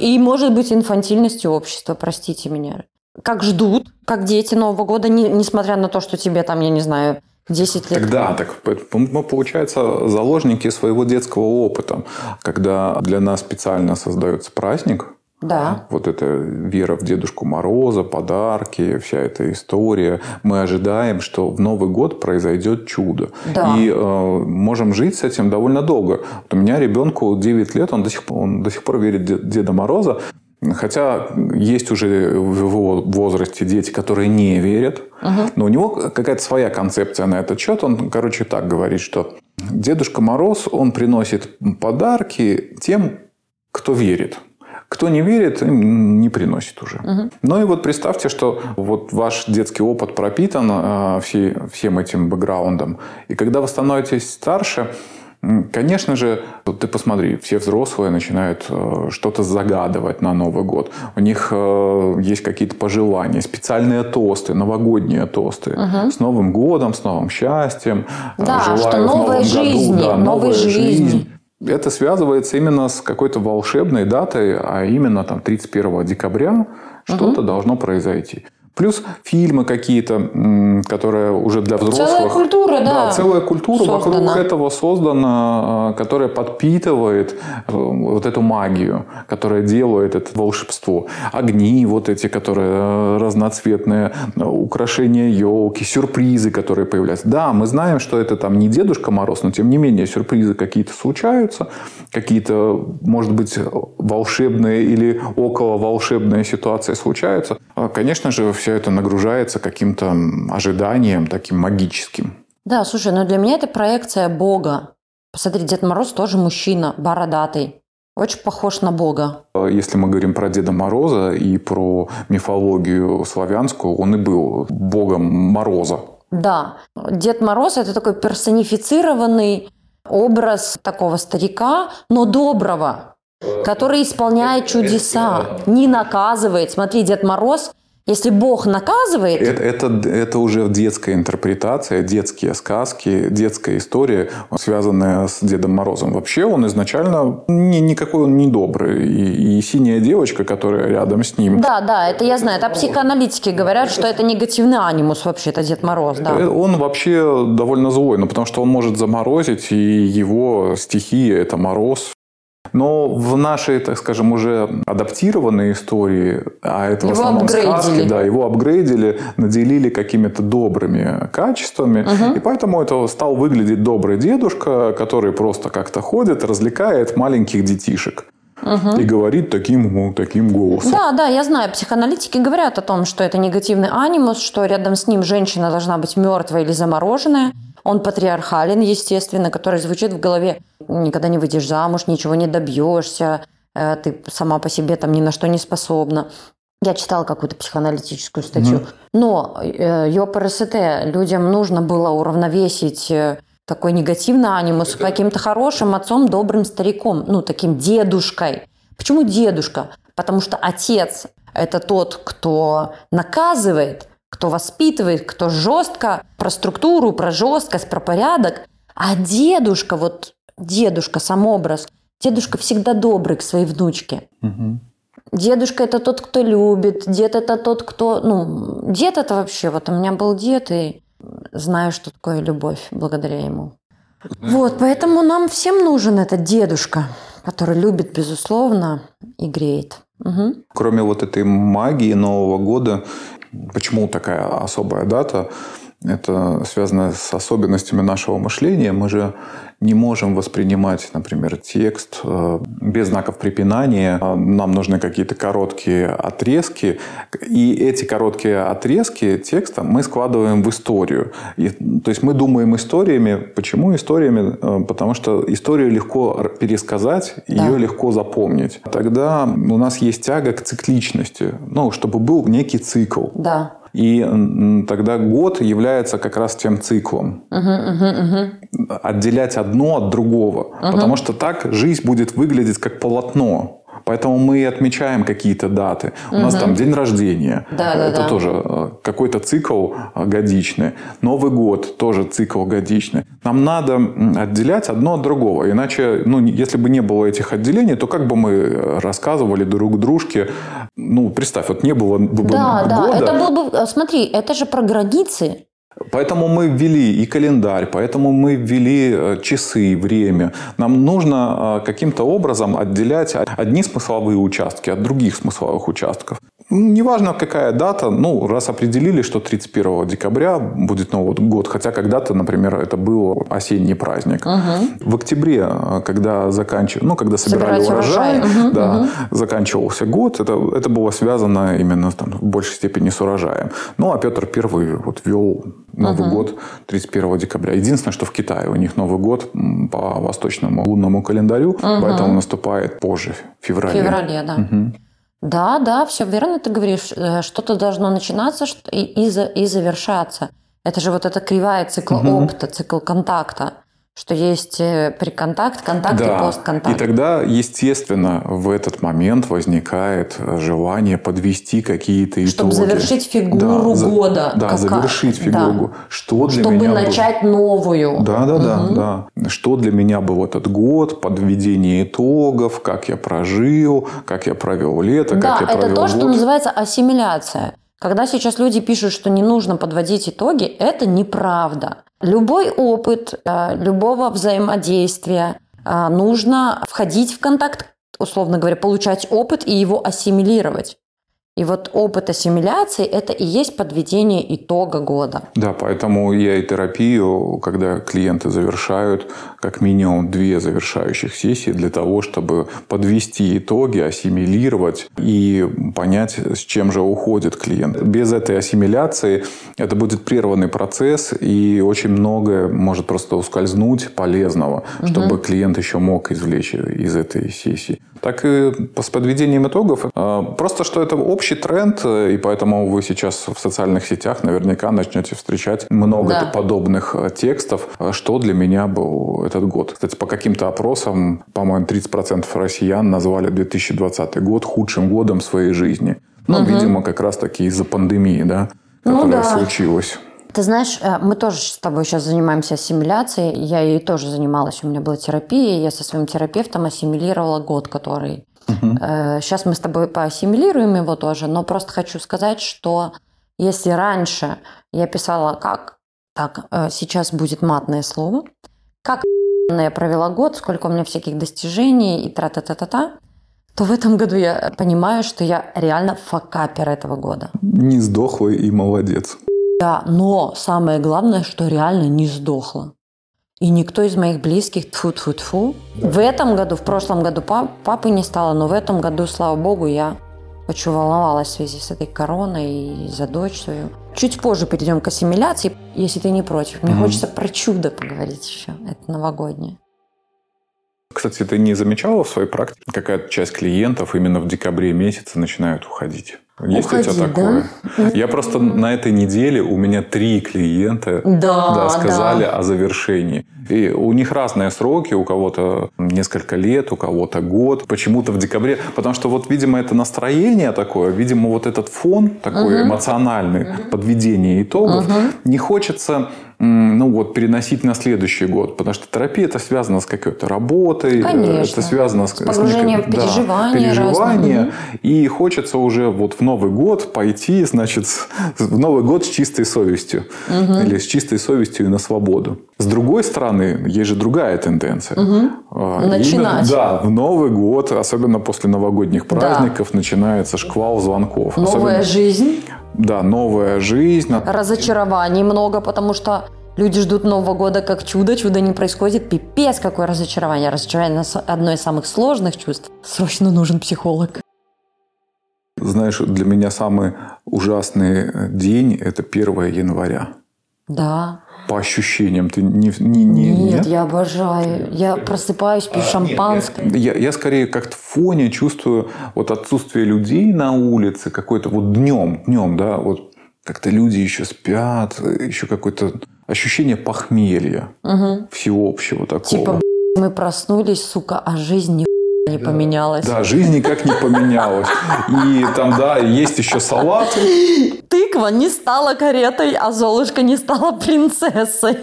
A: И, может быть, инфантильностью общества, простите меня как ждут, как дети Нового года, не, несмотря на то, что тебе там, я не знаю, 10 лет.
B: Тогда так мы, получается, заложники своего детского опыта, когда для нас специально создается праздник,
A: да.
B: Вот эта вера в Дедушку Мороза, подарки, вся эта история. Мы ожидаем, что в Новый год произойдет чудо.
A: Да.
B: И э, можем жить с этим довольно долго. Вот у меня ребенку 9 лет, он до сих, он до сих пор верит в Деда Мороза. Хотя есть уже в его возрасте дети, которые не верят, угу. но у него какая-то своя концепция на этот счет. Он, короче, так говорит, что Дедушка Мороз, он приносит подарки тем, кто верит. Кто не верит, им не приносит уже. Угу. Ну и вот представьте, что вот ваш детский опыт пропитан э, всей, всем этим бэкграундом. И когда вы становитесь старше, Конечно же, ты посмотри, все взрослые начинают э, что-то загадывать на Новый год. У них э, есть какие-то пожелания, специальные тосты, новогодние тосты. Угу. С Новым годом, с новым счастьем.
A: Да, Желаю что новой жизни, году, да, новой жизни. жизнь.
B: Это связывается именно с какой-то волшебной датой, а именно там 31 декабря что-то угу. должно произойти. Плюс фильмы какие-то, которые уже для взрослых.
A: Целая культура, да.
B: Да, целая культура создана. вокруг этого создана, а, которая подпитывает э, вот эту магию, которая делает это волшебство. Огни вот эти, которые э, разноцветные, э, украшения елки, сюрпризы, которые появляются. Да, мы знаем, что это там не Дедушка Мороз, но тем не менее сюрпризы какие-то случаются, какие-то, может быть, волшебные или около волшебные ситуации случаются. А, конечно же, все все это нагружается каким-то ожиданием таким магическим.
A: Да, слушай, ну для меня это проекция Бога. Посмотри, Дед Мороз тоже мужчина, бородатый. Очень похож на Бога.
B: Если мы говорим про Деда Мороза и про мифологию славянскую, он и был богом Мороза.
A: Да, Дед Мороз – это такой персонифицированный образ такого старика, но доброго, который исполняет чудеса, не наказывает. Смотри, Дед Мороз если Бог наказывает...
B: Это, это, это уже детская интерпретация, детские сказки, детская история, связанная с Дедом Морозом. Вообще он изначально не, никакой он не добрый. И, и синяя девочка, которая рядом с ним...
A: Да, да, это я знаю. Это психоаналитики говорят, что это негативный анимус вообще, это Дед Мороз. Да. Э,
B: он вообще довольно злой, ну, потому что он может заморозить, и его стихия – это мороз. Но в нашей, так скажем, уже адаптированной истории, а это его в основном апгрейдили. сказки, да, его апгрейдили, наделили какими-то добрыми качествами. Угу. И поэтому это стал выглядеть добрый дедушка, который просто как-то ходит, развлекает маленьких детишек. Угу. И говорит таким, ну, таким голосом.
A: Да, да, я знаю. Психоаналитики говорят о том, что это негативный анимус, что рядом с ним женщина должна быть мертвая или замороженная. Он патриархален, естественно, который звучит в голове. Никогда не выйдешь замуж, ничего не добьешься, э, ты сама по себе там ни на что не способна. Я читала какую-то психоаналитическую статью. Но э, ЙОПРСТ людям нужно было уравновесить э, такой негативный анимус каким-то хорошим отцом, добрым стариком, ну, таким дедушкой. Почему дедушка? Потому что отец – это тот, кто наказывает, кто воспитывает, кто жестко про структуру, про жесткость, про порядок. А дедушка, вот дедушка, сам образ, дедушка всегда добрый к своей внучке. Угу. Дедушка это тот, кто любит, дед это тот, кто... Ну, дед это вообще... Вот у меня был дед, и знаю, что такое любовь благодаря ему. Вот, поэтому нам всем нужен этот дедушка, который любит, безусловно, и греет. Угу.
B: Кроме вот этой магии Нового года, Почему такая особая дата? Это связано с особенностями нашего мышления. Мы же не можем воспринимать, например, текст э, без знаков препинания. Нам нужны какие-то короткие отрезки. И эти короткие отрезки текста мы складываем в историю. И, то есть мы думаем историями. Почему историями? Э, потому что историю легко пересказать, да. ее легко запомнить. Тогда у нас есть тяга к цикличности. Ну, чтобы был некий цикл.
A: Да.
B: И тогда год является как раз тем циклом. Угу, угу, угу. Отделять одно от другого. Угу. Потому что так жизнь будет выглядеть как полотно. Поэтому мы отмечаем какие-то даты. У угу. нас там день рождения.
A: Да, да,
B: Это
A: да.
B: тоже э, какой-то цикл э, годичный. Новый год тоже цикл годичный. Нам надо отделять одно от другого. Иначе, ну, если бы не было этих отделений, то как бы мы э, рассказывали друг дружке, ну, представь, вот не было бы
A: да, года. Да, это было бы, смотри, это же про границы.
B: Поэтому мы ввели и календарь, поэтому мы ввели э, часы, время. Нам нужно э, каким-то образом отделять одни смысловые участки от других смысловых участков. Ну, Неважно, какая дата, ну, раз определили, что 31 декабря будет Новый год, хотя когда-то, например, это был осенний праздник. В октябре, э, когда заканчивали, ну, когда собирали
A: Собирать
B: урожай,
A: урожай. Мгм,
B: да, заканчивался год, это, это было связано именно там, в большей степени с урожаем. Ну, а Петр Первый вот ввел Новый год 31 декабря. Единственное, что в Китае у них Новый год по восточному лунному календарю, поэтому наступает позже, в
A: В
B: феврале.
A: феврале, да. Да, да, все верно ты говоришь. Э, Что-то должно начинаться и, и, и завершаться. Это же вот эта кривая цикла опыта, цикл контакта. Что есть э, приконтакт, контакт и
B: Да,
A: постконтакт.
B: и тогда, естественно, в этот момент возникает э, желание подвести какие-то итоги.
A: Чтобы завершить фигуру
B: за-
A: года.
B: Да,
A: Какая-
B: завершить фигуру.
A: да.
B: Что для
A: Чтобы
B: меня
A: начать новую.
B: Да, да, да, да. Что для меня был этот год, подведение итогов, как я прожил, как я провел лето,
A: Да,
B: как я
A: это
B: провел
A: то, что
B: год.
A: называется ассимиляция. Когда сейчас люди пишут, что не нужно подводить итоги, это неправда. Любой опыт э, любого взаимодействия э, нужно входить в контакт, условно говоря, получать опыт и его ассимилировать. И вот опыт ассимиляции – это и есть подведение итога года.
B: Да, поэтому я и терапию, когда клиенты завершают, как минимум две завершающих сессии для того, чтобы подвести итоги, ассимилировать и понять, с чем же уходит клиент. Без этой ассимиляции это будет прерванный процесс, и очень многое может просто ускользнуть полезного, чтобы клиент еще мог извлечь из этой сессии. Так и с подведением итогов. э, Просто что это общий тренд, э, и поэтому вы сейчас в социальных сетях наверняка начнете встречать много
A: Да.
B: подобных э, текстов, э, что для меня был этот год. Кстати, по каким-то опросам, по-моему, 30% россиян назвали 2020 год худшим годом своей жизни. Ну, видимо, как раз-таки из-за пандемии, да,
A: Ну
B: которая
A: да.
B: случилась.
A: Ты знаешь, э, мы тоже с тобой сейчас занимаемся ассимиляцией. Я ей тоже занималась. У меня была терапия. Я со своим терапевтом ассимилировала год, который... Сейчас мы с тобой поассимилируем его тоже. Но просто хочу сказать, что если раньше я писала, как... Так, э, сейчас будет матное слово. Как я провела год, сколько у меня всяких достижений и тра-та-та-та-та, то в этом году я понимаю, что я реально факапер этого года.
B: Не сдохла и молодец.
A: Да, но самое главное, что реально не сдохла. И никто из моих близких, тфу тфу тфу В этом году, в прошлом году пап- папы не стало, но в этом году, слава богу, я очень волновалась в связи с этой короной и за дочь свою. Чуть позже перейдем к ассимиляции, если ты не против. Мне хочется про чудо поговорить еще. Это новогоднее.
B: Кстати, ты не замечала в своей практике, какая часть клиентов именно в декабре месяце начинают уходить? Есть у тебя такое?
A: да?
B: Я просто на этой неделе у меня три клиента
A: Да, да.
B: сказали о завершении. И у них разные сроки, у кого-то несколько лет, у кого-то год. Почему-то в декабре. Потому что вот, видимо, это настроение такое, видимо, вот этот фон такой эмоциональный, подведение итогов, не хочется ну вот переносить на следующий год, потому что терапия это связано с какой-то работой, э,
A: Конечно.
B: это связано с,
A: С погружением
B: некой-
A: в переживания
B: переживания,
A: разные.
B: и хочется уже вот в Новый год пойти, значит, с- в Новый год с чистой совестью. Или с чистой совестью и на свободу. С другой стороны, есть же другая тенденция. А,
A: Начинать.
B: именно, да, в Новый год, особенно после новогодних праздников, начинается шквал звонков.
A: Новая
B: Особенно-
A: жизнь,
B: Да, новая жизнь.
A: разочарований много, потому что люди ждут Нового года как чудо, чудо не происходит. Пипец, какое разочарование. Разочарование – одно из самых сложных чувств. Срочно нужен психолог.
B: Знаешь, для меня самый ужасный день – это 1 января.
A: Да.
B: По ощущениям, ты не... не, не
A: Нет, я обожаю. Я просыпаюсь, пью шампанское.
B: Я, я скорее как-то в фоне чувствую вот отсутствие людей на улице, какой-то вот днем, днем, да, вот как-то люди еще спят, еще какое-то ощущение похмелья всеобщего такого.
A: Типа, «Б***ь, мы проснулись, сука, а жизнь ни не поменялась.
B: Да, жизнь никак не поменялась. И там, да, есть еще салаты.
A: Тыква не стала каретой, а Золушка не стала принцессой.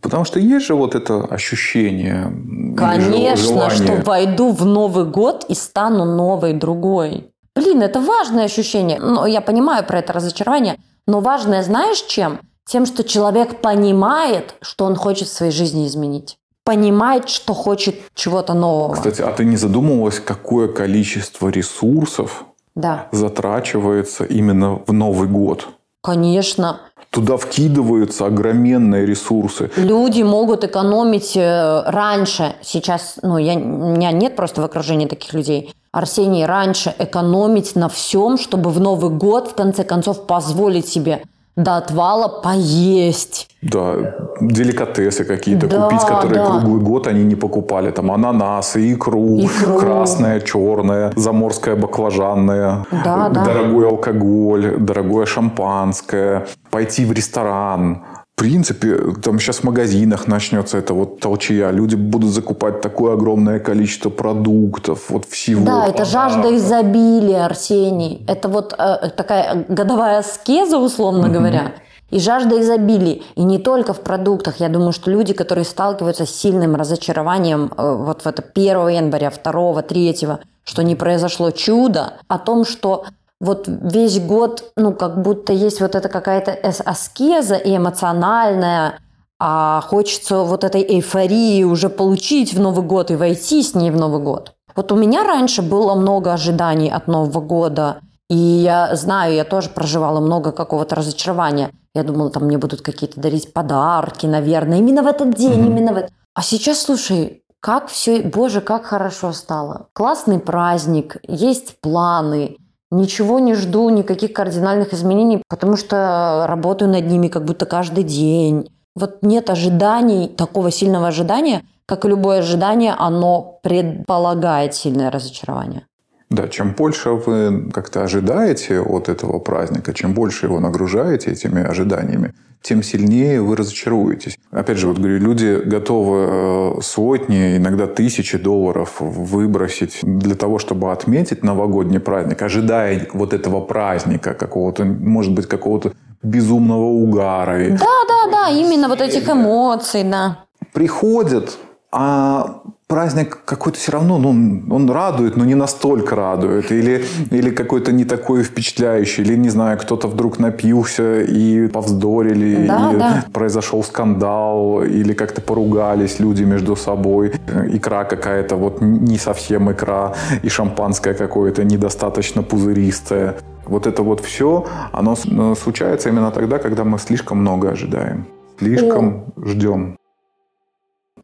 B: Потому что есть же вот это ощущение.
A: Конечно,
B: желание.
A: что войду в Новый год и стану новой другой. Блин, это важное ощущение. Ну, я понимаю про это разочарование, но важное знаешь чем? Тем, что человек понимает, что он хочет в своей жизни изменить. Понимает, что хочет чего-то нового.
B: Кстати, а ты не задумывалась, какое количество ресурсов
A: Да.
B: затрачивается именно в Новый год.
A: Конечно.
B: Туда вкидываются огроменные ресурсы.
A: Люди могут экономить э, раньше. Сейчас, ну, я, у меня нет просто в окружении таких людей. Арсений, раньше экономить на всем, чтобы в Новый год, в конце концов, позволить себе до отвала поесть.
B: Да, деликатесы какие-то
A: Да,
B: купить, которые
A: да.
B: круглый год они не покупали. Там ананасы, икру,
A: Икру.
B: красное, черное, заморское баклажанное,
A: Да, да.
B: дорогой алкоголь, дорогое шампанское, пойти в ресторан. В принципе, там сейчас в магазинах начнется это вот толчья. Люди будут закупать такое огромное количество продуктов, вот всего.
A: Да, это жажда изобилия, Арсений. Это вот э, такая годовая аскеза, условно говоря. И жажда изобилия. И не только в продуктах. Я думаю, что люди, которые сталкиваются с сильным разочарованием э, вот в это 1 января, 2, 3, что не произошло чудо, о том, что вот весь год, ну, как будто есть вот эта какая-то аскеза и эмоциональная, а хочется вот этой эйфории уже получить в Новый год и войти с ней в Новый год. Вот у меня раньше было много ожиданий от Нового года, и я знаю, я тоже проживала много какого-то разочарования. Я думала, там мне будут какие-то дарить подарки, наверное, именно в этот день, именно в этот. А сейчас, слушай, как все, боже, как хорошо стало. Классный праздник, есть планы, ничего не жду, никаких кардинальных изменений, потому что работаю над ними как будто каждый день. Вот нет ожиданий, такого сильного ожидания, как и любое ожидание, оно предполагает сильное разочарование.
B: Да, чем больше вы как-то ожидаете от этого праздника, чем больше его нагружаете этими ожиданиями, тем сильнее вы разочаруетесь. Опять же, вот говорю, люди готовы э, сотни, иногда тысячи долларов выбросить для того, чтобы отметить новогодний праздник, ожидая вот этого праздника какого-то, может быть, какого-то безумного угара.
A: Да, да, да, именно вот этих эмоций, да.
B: Приходят, а праздник какой-то все равно, ну, он радует, но не настолько радует. Или, или какой-то не такой впечатляющий. Или, не знаю, кто-то вдруг напился и повздорили.
A: Да,
B: или
A: да.
B: произошел скандал. Или как-то поругались люди между собой. Икра какая-то вот не совсем икра. И шампанское какое-то недостаточно пузыристое. Вот это вот все, оно случается именно тогда, когда мы слишком много ожидаем. Слишком ждем.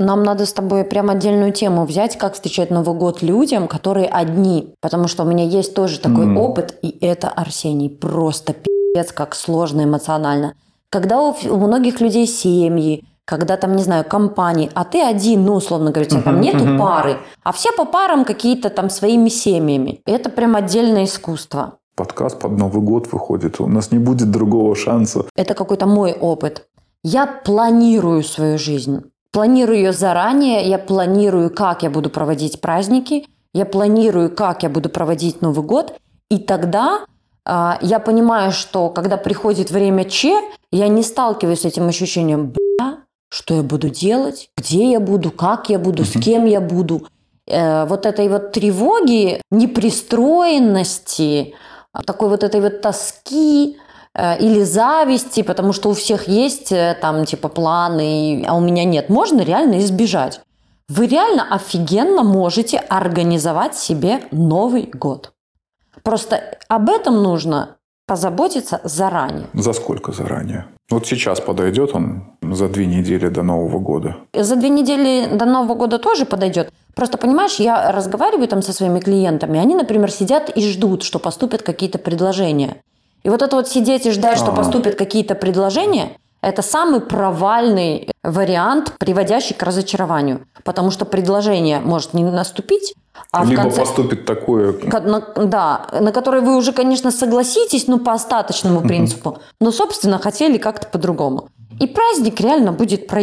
A: Нам надо с тобой прям отдельную тему взять, как встречать Новый год людям, которые одни. Потому что у меня есть тоже такой
B: Мгм.
A: опыт, и это, Арсений, просто пиздец, как сложно эмоционально. Когда у, у многих людей семьи, когда там, не знаю, компании, а ты один, ну, условно говоря, у тебя там нету
B: мгм.
A: пары, а все по парам какие-то там своими семьями. Это прям отдельное искусство.
B: Подкаст под Новый год выходит. У нас не будет другого шанса.
A: Это какой-то мой опыт. Я планирую свою жизнь. Планирую ее заранее, я планирую, как я буду проводить праздники, я планирую, как я буду проводить Новый год. И тогда а, я понимаю, что когда приходит время Че, я не сталкиваюсь с этим ощущением, бля, что я буду делать, где я буду, как я буду, с кем я буду. Э, вот этой вот тревоги, непристроенности, а, такой вот этой вот тоски, э, или зависти, потому что у всех есть э, там типа планы, а у меня нет. Можно реально избежать. Вы реально офигенно можете организовать себе Новый год. Просто об этом нужно позаботиться заранее.
B: За сколько заранее? Вот сейчас подойдет он за две недели до Нового года.
A: За две недели до Нового года тоже подойдет. Просто, понимаешь, я разговариваю там со своими клиентами, они, например, сидят и ждут, что поступят какие-то предложения. И вот это вот сидеть и ждать, что поступят какие-то предложения, это самый провальный вариант, приводящий к разочарованию. Потому что предложение может не наступить, а
B: Либо
A: конце...
B: поступит такое...
A: Да, на которые вы уже, конечно, согласитесь, ну, по остаточному принципу, но, собственно, хотели как-то по-другому. И праздник реально будет про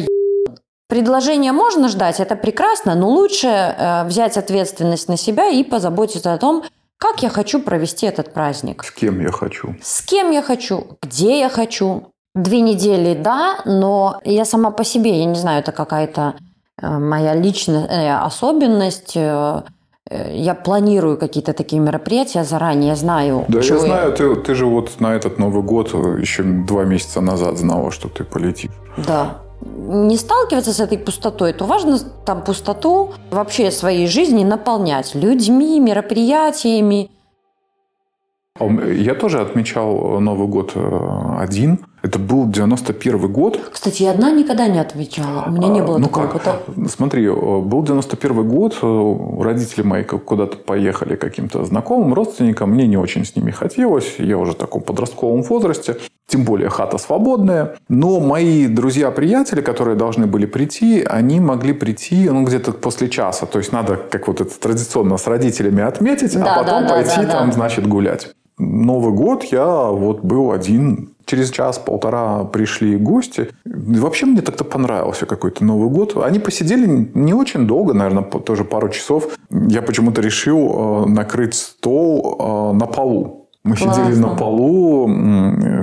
A: Предложение можно ждать, это прекрасно, но лучше э, взять ответственность на себя и позаботиться о том, как я хочу провести этот праздник.
B: С кем я хочу.
A: С кем я хочу, где я хочу. Две недели, да, но я сама по себе, я не знаю, это какая-то э, моя личная э, особенность. э, Я планирую какие-то такие мероприятия заранее, знаю.
B: Да, я знаю, ты, ты же вот на этот Новый год еще два месяца назад знала, что ты полетишь.
A: Да. Не сталкиваться с этой пустотой, то важно там пустоту вообще своей жизни наполнять людьми, мероприятиями.
B: Я тоже отмечал Новый год э, один. Это был 91 год.
A: Кстати, я одна никогда не отвечала. У меня не было
B: ну
A: такого
B: как?
A: опыта.
B: Смотри, э, был 91 год, э, родители мои куда-то поехали каким-то знакомым, родственникам, мне не очень с ними хотелось, я уже в таком подростковом возрасте, тем более хата свободная. Но мои друзья-приятели, которые должны были прийти, они могли прийти ну, где-то после часа. То есть надо, как вот это традиционно, с родителями отметить,
A: Да,
B: а потом
A: да, да,
B: пойти
A: да,
B: там,
A: да.
B: значит, гулять. Новый год я вот был один. Через час-полтора пришли гости. Вообще мне так-то понравился какой-то Новый год. Они посидели не очень долго, наверное, тоже пару часов. Я почему-то решил э, накрыть стол э, на полу. Мы
A: Классно.
B: сидели на полу,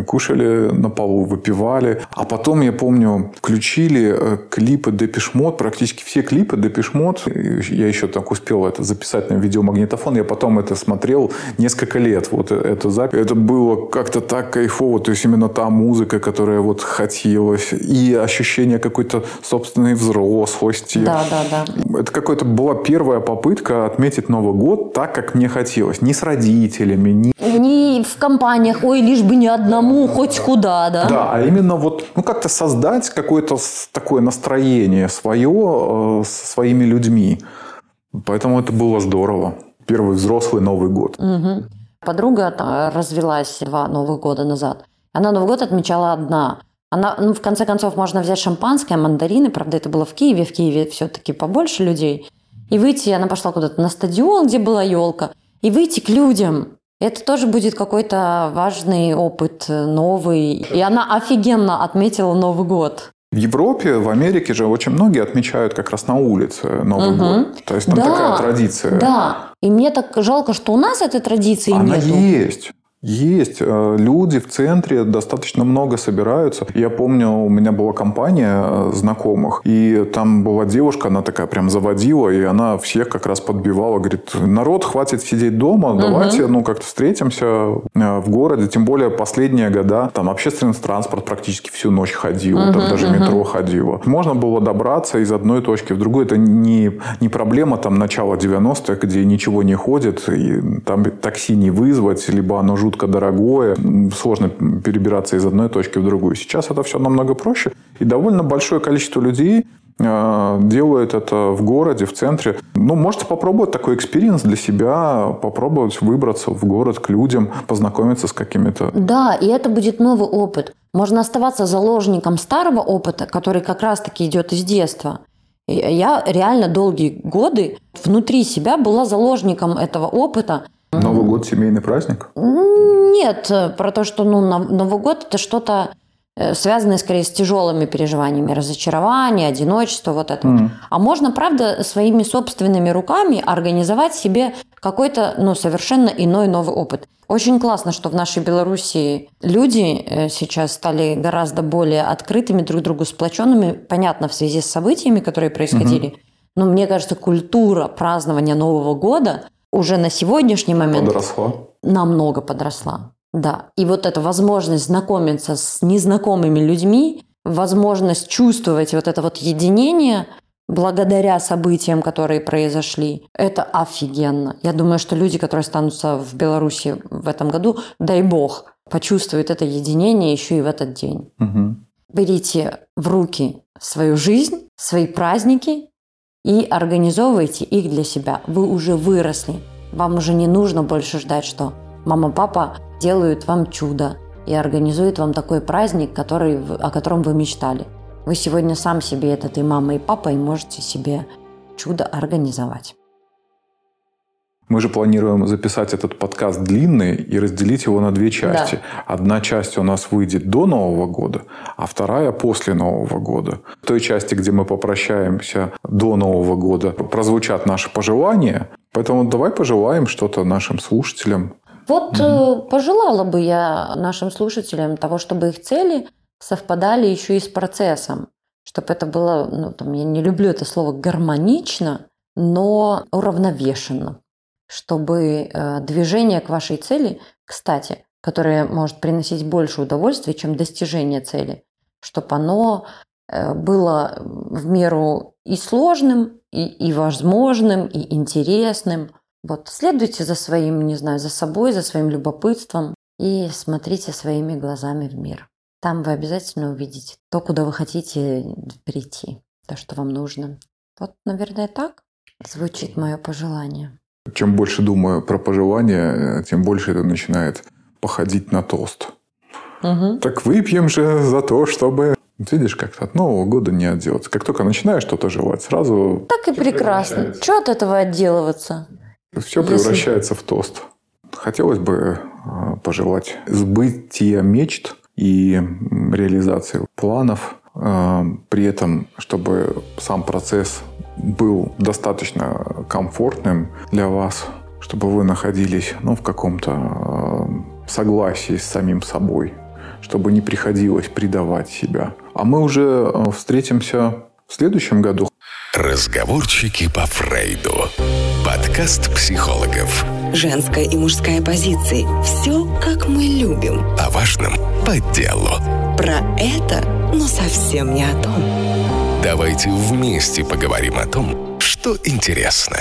B: кушали на полу, выпивали. А потом, я помню, включили э, клипы Депешмот, практически все клипы Депешмот. Я еще так успел это записать на видеомагнитофон. Я потом это смотрел несколько лет. Вот э- эту запись. Это было как-то так кайфово. То есть, именно та музыка, которая вот хотелось. И ощущение какой-то собственной взрослости.
A: Да, да, да.
B: Это какая-то была первая попытка отметить Новый год так, как мне хотелось. Не с родителями, не
A: Не в компаниях, ой, лишь бы не одному, хоть куда, да?
B: Да, а именно вот, ну, как-то создать какое-то такое настроение свое э, со своими людьми. Поэтому это было здорово. Первый взрослый Новый год.
A: Мгм. Подруга развелась два Новых года назад. Она Новый год отмечала одна. Она, ну, в конце концов, можно взять шампанское, мандарины. Правда, это было в Киеве. В Киеве все-таки побольше людей. И выйти, она пошла куда-то на стадион, где была елка. И выйти к людям. Это тоже будет какой-то важный опыт, э, новый. И она офигенно отметила Новый год.
B: В Европе, в Америке же очень многие отмечают как раз на улице Новый
A: Мгм.
B: год. То есть там
A: Да,
B: такая традиция.
A: Да. И мне так жалко, что у нас этой традиции
B: Она
A: нету.
B: есть. Есть. Э, Люди в центре достаточно много собираются. Я помню, у меня была компания э, знакомых, и там была девушка, она такая прям заводила, и она всех как раз подбивала. Говорит, народ, хватит сидеть дома, давайте, ну, как-то встретимся э, в городе. Тем более последние года там общественный транспорт практически всю ночь ходил, там даже метро ходило. Можно было добраться из одной точки в другую. Это не, не проблема там начала 90-х, где ничего не ходит, и там такси не вызвать, либо оно жутко дорогое, сложно перебираться из одной точки в другую. Сейчас это все намного проще, и довольно большое количество людей э, делают это в городе, в центре. Ну, можете попробовать такой experience для себя, попробовать выбраться в город к людям, познакомиться с какими-то
A: Да, и это будет новый опыт. Можно оставаться заложником старого опыта, который как раз-таки идет из детства. Я реально долгие годы внутри себя была заложником этого опыта.
B: Новый год, семейный праздник.
A: Нет, про то, что ну, Нов- Новый год это что-то э, связанное скорее с тяжелыми переживаниями, разочарование, одиночество, вот это.
B: М.
A: А можно, правда, своими собственными руками организовать себе какой-то ну, совершенно иной новый опыт. Очень классно, что в нашей Белоруссии люди э, сейчас стали гораздо более открытыми друг другу, сплоченными, понятно, в связи с событиями, которые происходили. Но мне кажется, культура празднования Нового года уже на сегодняшний момент
B: Подросла.
A: намного подросла. Да. И вот эта возможность знакомиться с незнакомыми людьми, возможность чувствовать вот это вот единение благодаря событиям, которые произошли, это офигенно. Я думаю, что люди, которые останутся в Беларуси в этом году, дай бог, почувствуют это единение еще и в этот день.
B: Мгм.
A: Берите в руки свою жизнь, свои праздники и организовывайте их для себя. Вы уже выросли. Вам уже не нужно больше ждать, что мама, папа делают вам чудо и организуют вам такой праздник, который, о котором вы мечтали. Вы сегодня сам себе этот и мама, и папа, и можете себе чудо организовать.
B: Мы же планируем записать этот подкаст длинный и разделить его на две части. Одна часть у нас выйдет до Нового года, а вторая после Нового года. В той части, где мы попрощаемся до Нового года, прозвучат наши пожелания. Поэтому давай пожелаем что-то нашим слушателям.
A: Вот э, пожелала бы я нашим слушателям того, чтобы их цели совпадали еще и с процессом, чтобы это было, ну, там, я не люблю это слово гармонично, но уравновешенно, чтобы э, движение к вашей цели, кстати, которое может приносить больше удовольствия, чем достижение цели, чтобы оно э, было в меру и сложным, и, и возможным, и интересным, Вот, следуйте за своим, не знаю, за собой, за своим любопытством и смотрите своими глазами в мир. Там вы обязательно увидите то, куда вы хотите прийти, то, что вам нужно. Вот, наверное, так звучит мое пожелание.
B: Чем больше думаю про пожелания, тем больше это начинает походить на тост.
A: Угу.
B: Так выпьем же за то, чтобы... Видишь, как-то от Нового года не отделаться. Как только начинаешь что-то желать, сразу
A: Так и прекрасно. Чего от этого отделываться?
B: все
A: Если-
B: превращается в тост. Хотелось бы э, пожелать сбытия мечт и реализации планов. э, При этом, чтобы сам процесс был достаточно комфортным для вас, чтобы вы находились ну, в каком-то э, согласии с самим собой, чтобы не приходилось предавать себя. А мы уже э, встретимся в следующем году.
C: Разговорчики по Фрейду. Подкаст психологов.
D: Женская и мужская позиции. Все, как мы любим.
C: О важном по делу.
D: Про это, но совсем не о том.
C: Давайте вместе поговорим о том, что интересно.